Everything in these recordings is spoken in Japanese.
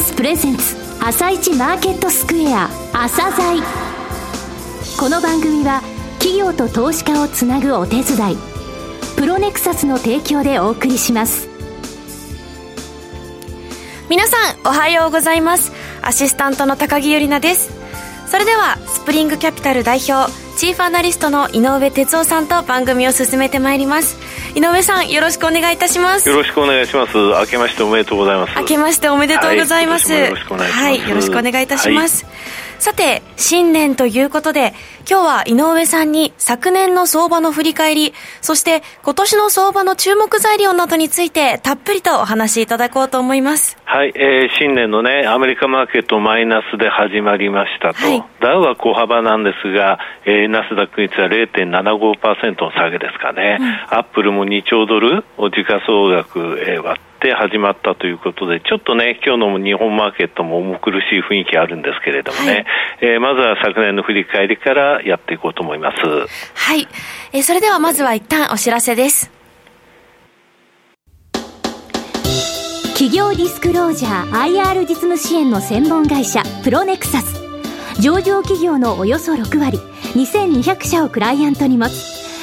スプレゼンツ朝一マーケットスクエア朝鮮この番組は企業と投資家をつなぐお手伝いプロネクサスの提供でお送りします。皆さんおはようございます。アシスタントの高木由里奈です。それではスプリングキャピタル代表チーフアナリストの井上哲夫さんと番組を進めてまいります。井上さんよろしくお願いいたします。よろしくお願いします。明けましておめでとうございます。明けましておめでとうございます、はい、よろしくお願いします。はいよろしくお願いいたします、はいさて、新年ということで、今日は井上さんに昨年の相場の振り返り、そして今年の相場の注目材料などについてたっぷりとお話しいただこうと思います。はい、えー、新年のね、アメリカマーケットマイナスで始まりましたと。はい、ダウは小幅なんですが、えー、ナスダック率は0.75%の下げですかね。うん、アップルも2兆ドルを時価総額、えー、割って始まったということで、ちょっとね、今日の日本マーケットも重苦しい雰囲気あるんですけれどもね、はい、えー、まずは昨年の振り返りからやっていこうと思います。はい。えー、それではまずは一旦お知らせです。企業ディスクロージャー IR 実務支援の専門会社プロネクサス上場企業のおよそ6割2200社をクライアントに持つ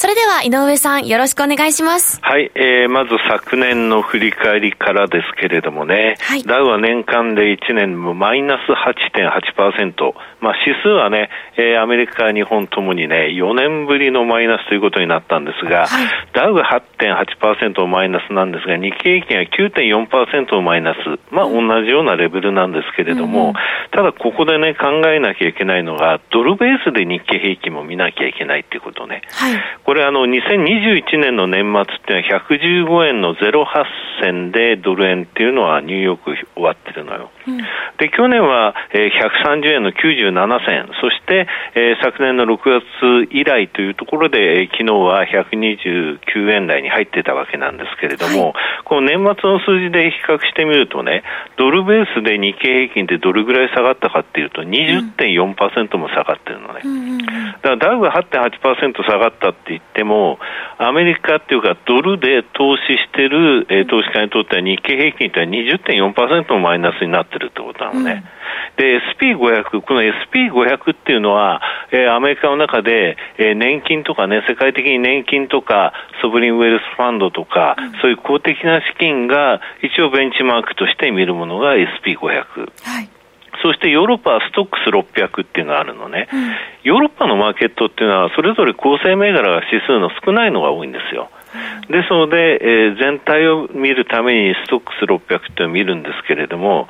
それでは井上さんよろしくお願いします。はい、えー、まず昨年の振り返りからですけれどもね、はい、ダウは年間で1年もマイナス8.8%、まあ指数はね、えー、アメリカ、日本ともにね、4年ぶりのマイナスということになったんですが、はい、ダウが8.8%マイナスなんですが、日経平均は9.4%マイナス、まあ同じようなレベルなんですけれども、うん、ただここでね、考えなきゃいけないのが、ドルベースで日経平均も見なきゃいけないっていうことね。はいこれあの、2021年の年末っていうのは115円の08銭でドル円っていうのはニューヨーク終わってるのよ。うん、で、去年は、えー、130円の97銭、そして、えー、昨年の6月以来というところで、えー、昨日は129円台に入ってたわけなんですけれども、はい、この年末の数字で比較してみるとね、ドルベースで日経平均ってどれぐらい下がったかっていうと20.4%も下がってるのね。うん。だからダウが8.8%下がったって言っても、アメリカっていうか、ドルで投資してる、えー、投資家にとっては日経平均って20.4%のマイナスになってるってことなのね。うん、で、SP500、この SP500 っていうのは、えー、アメリカの中で、えー、年金とかね、世界的に年金とか、ソブリンウェルスファンドとか、うん、そういう公的な資金が一応ベンチマークとして見るものが SP500。はいそしてヨーロッパはストックス600っていうのがあるのね、うん、ヨーロッパのマーケットっていうのは、それぞれ構成銘柄が指数の少ないのが多いんですよ。ですので、えー、全体を見るためにストックス600っていうのを見るんですけれども、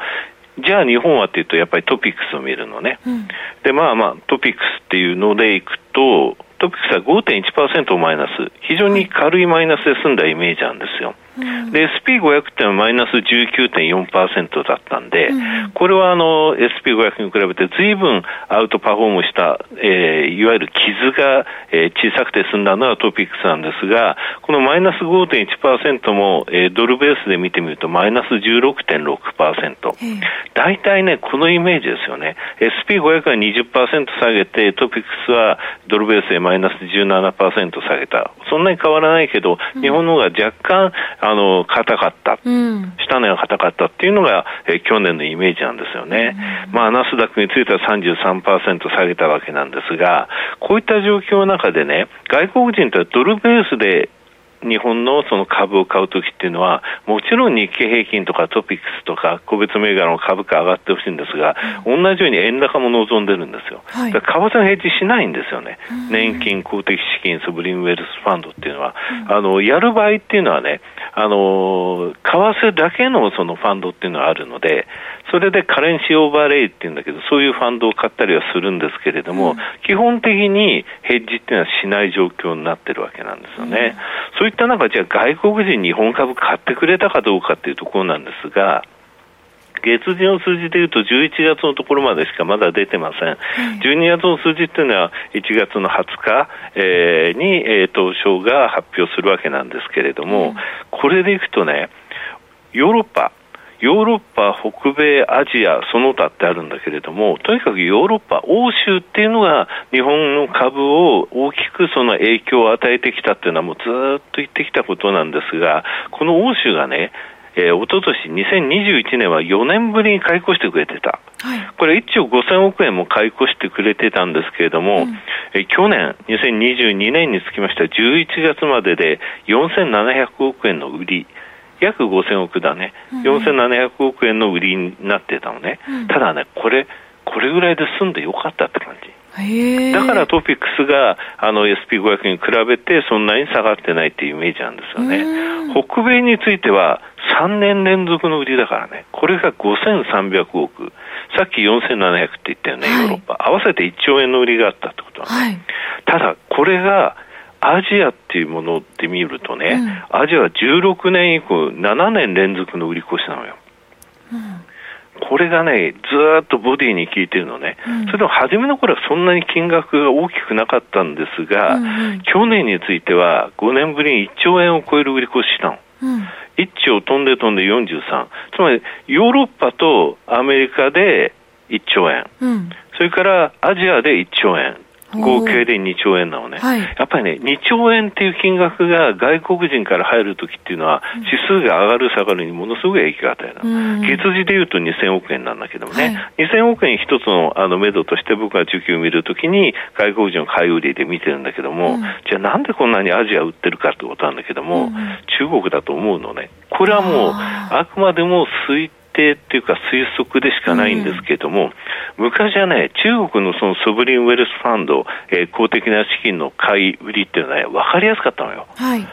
じゃあ日本はっていうと、やっぱりトピックスを見るのね。うん、で、まあまあ、トピックスっていうのでいくと、トピックスは5.1%マイナス、非常に軽いマイナスで済んだイメージなんですよ。で、SP500 っていうのはマイナス19.4%だったんで、うん、これはあの、SP500 に比べて随分アウトパフォームした、えー、いわゆる傷が、えー、小さくて済んだのはトピックスなんですが、このマイナス5.1%も、えー、ドルベースで見てみるとマイナス16.6%。大体ね、このイメージですよね。SP500 は20%下げて、トピックスはドルベースでマイナス17%下げた。そんなに変わらないけど、日本の方が若干、あの、硬かった。うん、下値が硬かったっていうのが、えー、去年のイメージなんですよね。うん、まあ、ナスダックについては33%下げたわけなんですが、こういった状況の中でね、外国人とはドルベースで日本のその株を買うときっていうのは、もちろん日経平均とかトピックスとか、個別銘柄の株価上がってほしいんですが、うん、同じように円高も望んでるんですよ。はい、為替のヘッジしないんですよね。年金、公的資金、ソブリンウェルスファンドっていうのは、うん、あの、やる場合っていうのはね、あの、為替だけのそのファンドっていうのはあるので、それでカレンシーオーバーレイっていうんだけど、そういうファンドを買ったりはするんですけれども、うん、基本的にヘッジっていうのはしない状況になってるわけなんですよね。うん、そういった中、じゃあ外国人日本株買ってくれたかどうかっていうところなんですが、月次の数字でいうと11月のところまでしかまだ出てません。12月の数字っていうのは1月の20日、えー、に、えー、東証が発表するわけなんですけれども、これでいくとね、ヨーロッパ、ヨーロッパ、北米、アジア、その他ってあるんだけれども、とにかくヨーロッパ、欧州っていうのが日本の株を大きくその影響を与えてきたっていうのはもうずっと言ってきたことなんですが、この欧州がね、えー、おととし2021年は4年ぶりに買い越してくれてた。はい、これ1兆5000億円も買い越してくれてたんですけれども、うん、え去年、2022年につきましては11月までで4700億円の売り、約5000億だね、うん、4700億円の売りになってたのね、うん、ただね、これ、これぐらいで済んでよかったって感じ。だからトピックスがあの SP500 に比べてそんなに下がってないっていうイメージなんですよね。北米については3年連続の売りだからね、これが5300億、さっき4700って言ったよね、ヨーロッパ、合わせて1兆円の売りがあったってことはね、はい、ただ、これがアジアっていうもので見るとね、うん、アジアは16年以降、7年連続の売り越しなのよ。うん。これがね、ずっとボディに効いてるのね、うん、それでも初めの頃はそんなに金額が大きくなかったんですが、うんうん、去年については5年ぶりに1兆円を超える売り越ししたの。うん、1兆飛んで飛んで43、つまりヨーロッパとアメリカで1兆円、うん、それからアジアで1兆円、合計で2兆円なのね、はい、やっぱりね、2兆円っていう金額が外国人から入るときっていうのは、指数が上がる、下がるにものすごい影響を与える、うん、月次でいうと2000億円なんだけどもね、はい、2000億円一つのあの目処として僕が需給を見るときに、外国人の買い売りで見てるんだけども、うん、じゃあなんでこんなにアジア売ってるかってことなんだけども、うん、中国だと思うのね、これはもう、あくまでも推定っていうか推測でしかないんですけれども、うん、昔はね、中国のそのソブリンウェルスファンド、えー、公的な資金の買い売りっていうのはね、分かりやすかったのよ。はい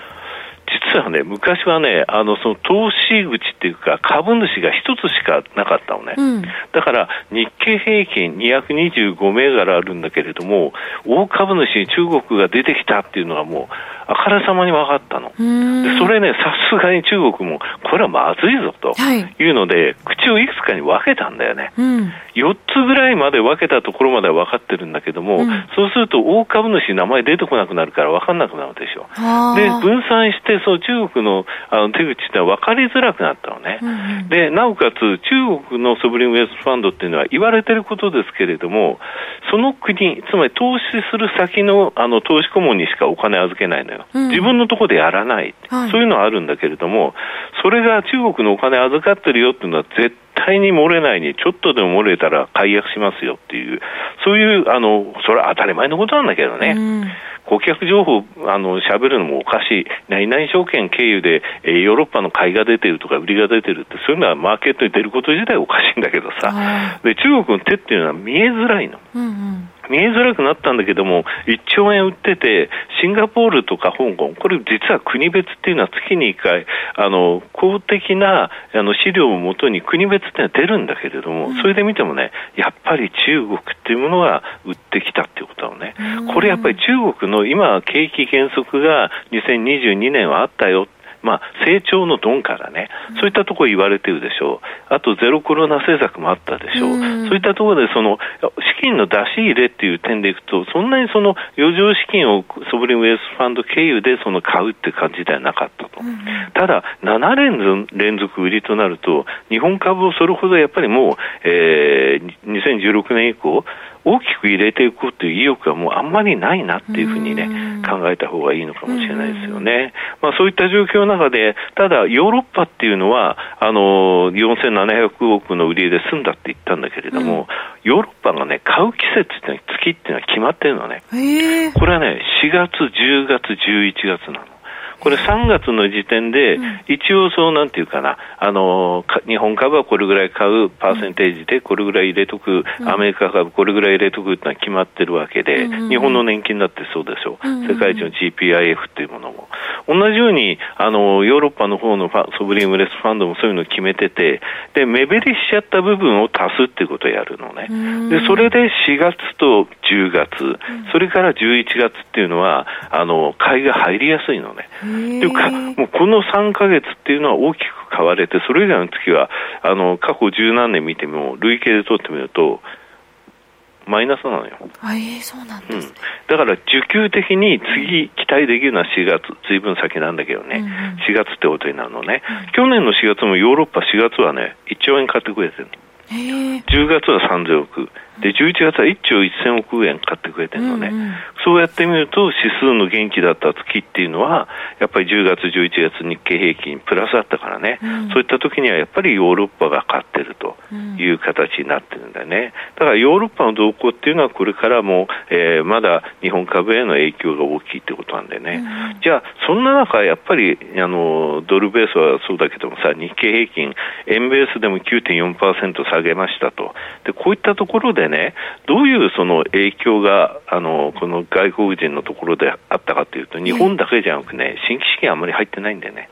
実はね、昔はね、あの、その投資口っていうか、株主が一つしかなかったのね。うん、だから、日経平均225銘柄あるんだけれども、大株主に中国が出てきたっていうのはもう、あからさまに分かったの。でそれね、さすがに中国も、これはまずいぞというので、はい、口をいくつかに分けたんだよね。うん、4つぐらいまで分けたところまでは分かってるんだけども、うん、そうすると大株主名前出てこなくなるから分かんなくなるでしょ。で、分散して、そう中国のあの手口って分かりづらくなったのね。うん、で、なおかつ中国のソブリンウェルスファンドっていうのは言われてることですけれども、その国、つまり投資する先のあの投資顧問にしかお金預けないのよ。よ、うん、自分のところでやらない、はい、そういうのはあるんだけれども、それが中国のお金預かってるよっていうのは、絶対に漏れないに、ちょっとでも漏れたら解約しますよっていう、そういう、あのそれは当たり前のことなんだけどね。うん顧客情報、あの、喋るのもおかしい。何々証券経由で、えー、ヨーロッパの買いが出てるとか売りが出てるって、そういうのはマーケットに出ること自体おかしいんだけどさ。で、中国の手っていうのは見えづらいの。うんうん見えづらくなったんだけども、1兆円売ってて、シンガポールとか香港、これ実は国別っていうのは月に1回、あの、公的なあの資料をもとに国別っていうのは出るんだけれども、それで見てもね、やっぱり中国っていうものが売ってきたっていうことなのね。これやっぱり中国の今、景気減速が2022年はあったよまあ、成長の鈍からね、そういったところ言われてるでしょう、あとゼロコロナ政策もあったでしょう、そういったところでその資金の出し入れっていう点でいくと、そんなにその余剰資金をソブリンウェルスファンド経由でその買うって感じではなかったと、ただ、7連連続売りとなると、日本株をそれほどやっぱりもう、えー、2016年以降、大きく入れていくという意欲がもうあんまりないなっていうふうにね、考えた方がいいのかもしれないですよね。まあそういった状況の中で、ただヨーロッパっていうのは、あの、4700億の売り上げで済んだって言ったんだけれども、うん、ヨーロッパがね、買う季節って、月っていうのは決まってるのね。これはね、4月、10月、11月なの。これ3月の時点で、一応そうなんていうかな、あの、日本株はこれぐらい買うパーセンテージでこれぐらい入れとく、アメリカ株これぐらい入れとくってのは決まってるわけで、日本の年金だってそうでしょ。う。世界一の GPIF っていうものも。同じように、あの、ヨーロッパの方のソブリームレスファンドもそういうのを決めてて、で、目減りしちゃった部分を足すっていうことをやるのね。で、それで4月と10月、それから11月っていうのは、あの、買いが入りやすいのね。というか、もうこの3ヶ月っていうのは大きく買われて、それ以外の時は、あの、過去十何年見ても、累計で取ってみると、マイナスなのよ。えー、そうなんです、ね、うん、だから需給的に次期待できるのは4月、ずいぶん先なんだけどね、うんうん、4月ってことになるのね、うん、去年の4月もヨーロッパ4月はね、1兆円買ってくれてるの。10月は3000億。で、11月は1兆1000億円買ってくれてるのね、うんうん、そうやってみると、指数の元気だった月っていうのは、やっぱり10月、11月、日経平均プラスあったからね、うん、そういった時にはやっぱりヨーロッパが勝ってるという形になってるんだよね。だからヨーロッパの動向っていうのは、これからも、えー、まだ日本株への影響が大きいってことなんでね、うん、じゃあ、そんな中、やっぱりあのドルベースはそうだけどもさ、日経平均、円ベースでも9.4%下げましたと。でこういったところでね、どういうその影響があのこの外国人のところであったかというと、日本だけじゃなくね、新規資金あんまり入ってないんでね。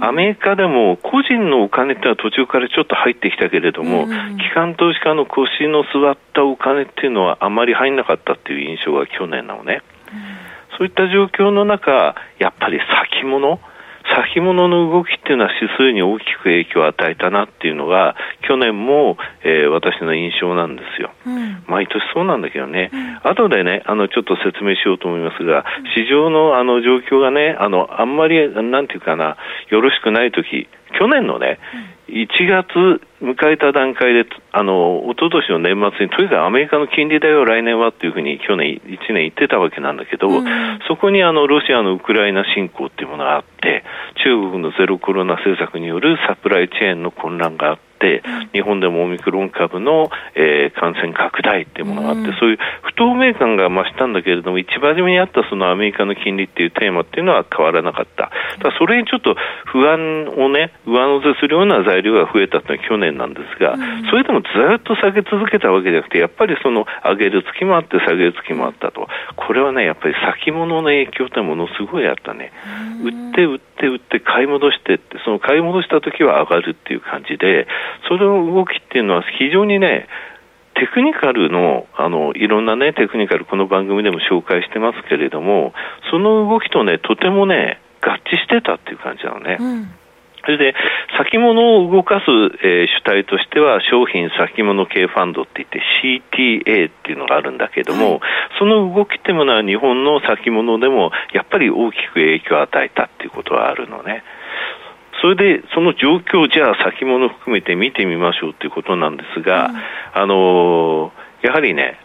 アメリカでも個人のお金っていうのは途中からちょっと入ってきたけれども、機関投資家の腰の座ったお金っていうのはあまり入んなかったっていう印象が去年なのね。そういった状況の中、やっぱり先物、先物の動きっていうのは指数に大きく影響を与えたなっていうのが、去年も、えー、私の印象なんですよ。うん、毎年そうなんだけどね、うん、後でね、あの、ちょっと説明しようと思いますが、市場のあの状況がね、あの、あんまり、なんていうかな、よろしくないとき、去年のね、1月迎えた段階で、あの、一昨年の年末に、とにかくアメリカの金利だよ、来年はっていうふうに去年1年言ってたわけなんだけど、うん、そこにあの、ロシアのウクライナ侵攻っていうものがあって、中国のゼロコロナ政策によるサプライチェーンの混乱があって、、日本でもオミクロン株の、えー、感染拡大っていうものがあって、うん、そういう不透明感が増したんだけれども、一番初めにあったそのアメリカの金利っていうテーマっていうのは変わらなかった。だそれにちょっと不安をね、上乗せするような材料が増えたっていうのは去年なんですが、うん、それでもずっと下げ続けたわけじゃなくて、やっぱりその上げる月もあって下げる月もあったと。これはね、やっぱり先物の影響ってものすごいあったね。売って売って売って買い戻してって、その買い戻した時は上がるっていう感じで、それの動きっていうのは非常にね、テクニカルの、あの、いろんなね、テクニカル、この番組でも紹介してますけれども、その動きとね、とてもね、合致してたっていう感じなのね。うんそれで、先物を動かす、えー、主体としては、商品先物系ファンドって言って CTA っていうのがあるんだけども、はい、その動きっていうものは日本の先物でも、やっぱり大きく影響を与えたっていうことはあるのね。それでその状況をじゃあ先物含めて見てみましょうということなんですが、うん、あのやはりね、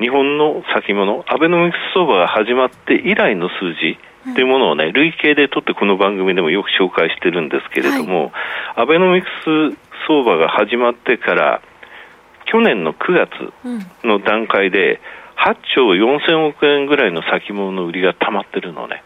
日本の先物、アベノミクス相場が始まって以来の数字というものをね、累計で取ってこの番組でもよく紹介してるんですけれども、はい、アベノミクス相場が始まってから、去年の9月の段階で、8兆4000億円ぐらいの先物の売りが溜まってるのね。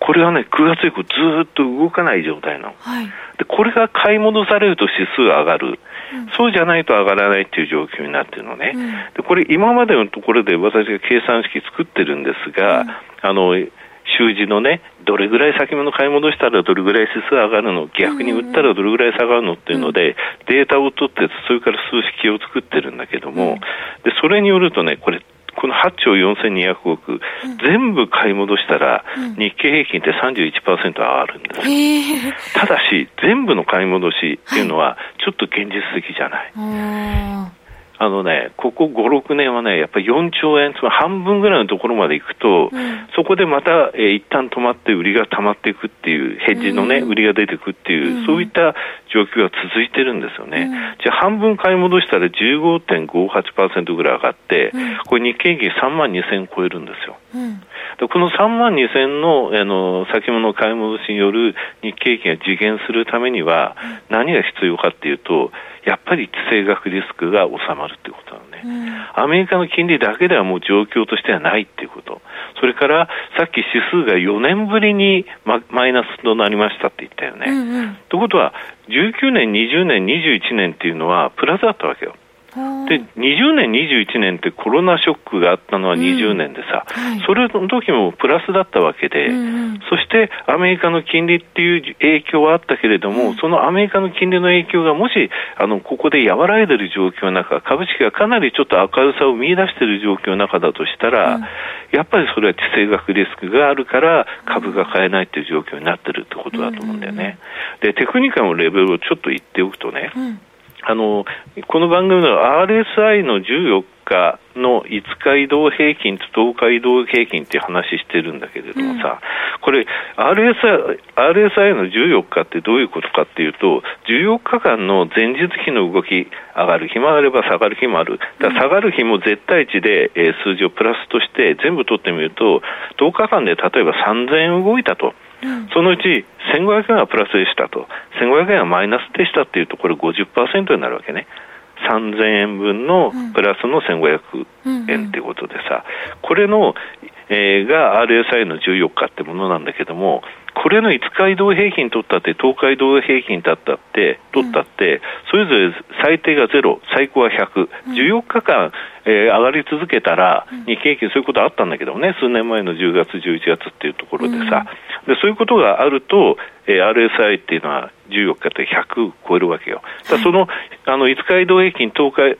これはね、9月以降ずっと動かない状態なの、はい、でこれが買い戻されると指数上がる、うん、そうじゃないと上がらないっていう状況になってるのね、うん、でこれ、今までのところで私が計算式作ってるんですが、うん、あの習字のね、どれぐらい先物買い戻したらどれぐらい指数上がるの、逆に売ったらどれぐらい下がるのっていうので、データを取って、それから数式を作ってるんだけども、でそれによるとね、これ、この8兆4200億、うん、全部買い戻したら、日経平均って31%上がるんです、ただし、全部の買い戻しっていうのは、ちょっと現実的じゃない。はいあのね、ここ5、6年はね、やっぱり4兆円、つまり半分ぐらいのところまでいくと、うん、そこでまた、えー、一旦止まって売りが溜まっていくっていう、ヘッジのね、うん、売りが出てくっていう、うん、そういった状況が続いてるんですよね。じゃあ半分買い戻したら15.58%ぐらい上がって、これ日経平均3万2000超えるんですよ。この3万2000のあの先物買い戻しによる日経平均が実現するためには、何が必要かっていうと、やっぱり地政学リスクが収まるっていうことなのね、うん、アメリカの金利だけではもう状況としてはないっていうこと、それからさっき指数が4年ぶりにママイナスとなりましたって言ったよね。うんうん、ということは、19年、20年、21年っていうのはプラスだったわけよ。で20年、21年ってコロナショックがあったのは20年でさ、うんはい、それの時もプラスだったわけで、うんうん、そしてアメリカの金利っていう影響はあったけれども、うん、そのアメリカの金利の影響がもしあのここで和らいでいる状況の中、株式がかなりちょっと明るさを見出している状況の中だとしたら、うん、やっぱりそれは地政学リスクがあるから株が買えないという状況になってるってことだと思うんだよね。でテクニカルのレベルをちょっと言っておくとね、あのこの番組の RSI の14日の5日移動平均と10日移動平均っていう話してるんだけれどもさ、うん、これ RSI, RSI の14日ってどういうことかっていうと、14日間の前日比の動き、上がる日もあれば下がる日もある。だ下がる日も絶対値で、えー、数字をプラスとして全部取ってみると、10日間で例えば3000円動いたと。そのうち1500円はプラスでしたと、1500円はマイナスでしたっていうと、これ50%になるわけね。3000円分のプラスの1500円っていうことでさ、これの、えー、が RSI の14日ってものなんだけども、これの5日移動平均取ったって、10日移動平均だったって、取ったって、それぞれ最低が0、最高は100、14日間、えー、上がり続けたら、日経平均そういうことあったんだけどね、数年前の10月、11月っていうところでさ、でそういうことがあると、えー、RSI っていうのは14日って100超えるわけよ。だそのあの5日移動平均、10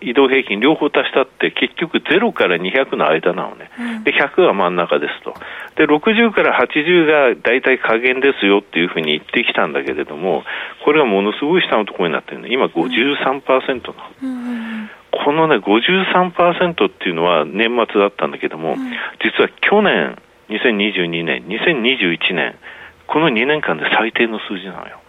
日移動平均両方足したって結局0から200の間なのね。で100は真ん中ですと。で60から80が大体加減ですよっていうふうに言ってきたんだけれども、これがものすごい下のところになってるね。今53%なの。このね、53%っていうのは年末だったんだけども、実は去年、2022年、2021年、この2年間で最低の数字なのよ。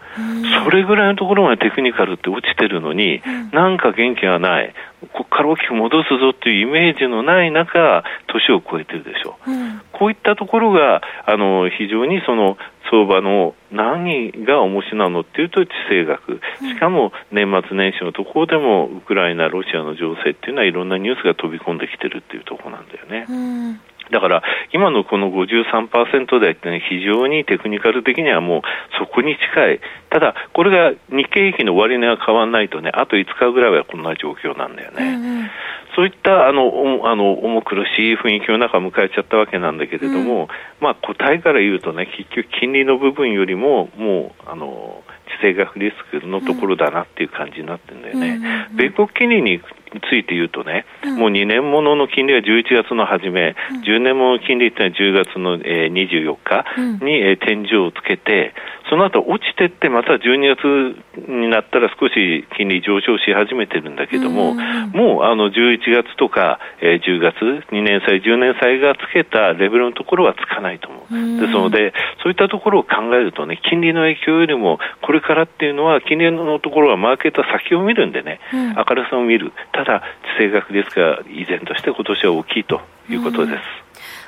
それぐらいのところまでテクニカルって落ちてるのに、なんか元気がない、ここから大きく戻すぞっていうイメージのない中、年を超えてるでしょ。う。うん、こういったところが、あの、非常にその、相場の何が面白いなのっていうと地政学、しかも年末年始のところでもウクライナ、ロシアの情勢っていうのはいろんなニュースが飛び込んできてるっていうところなんだよね。うんだから、今のこの53%台ってね、非常にテクニカル的にはもうそこに近い。ただ、これが日経平均の終値が変わらないとね、あと5日ぐらいはこんな状況なんだよね。うんうん、そういったあのあの重苦しい雰囲気の中迎えちゃったわけなんだけれども、うん、まあ答えから言うとね、結局金利の部分よりも、もう、あの、地政学リスクのところだなっていう感じになってるんだよね。うんうんうん、米国金利について言うとね、うん、もう2年ものの金利は11月の初め、うん、10年もの金利っていうのは10月の、えー、24日に、うん、えー、天井をつけて、その後落ちてって、また12月になったら少し金利上昇し始めてるんだけども、もうあの11月とか、えー、10月、2年債、10年債がつけたレベルのところはつかないと思う。ですので、そういったところを考えるとね、金利の影響よりも、これからっていうのは、金利のところはマーケット先を見るんでね、明るさを見る。ただ、地政学ですが、依然として今年は大きいということです。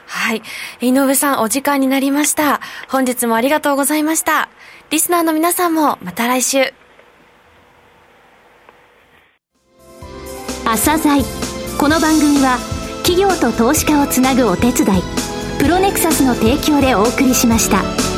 はい。井上さん、お時間になりました。本日もありがとうございました。リスナーの皆さんも、また来週。朝鮮この番組は、企業と投資家をつなぐお手伝い、プロネクサスの提供でお送りしました。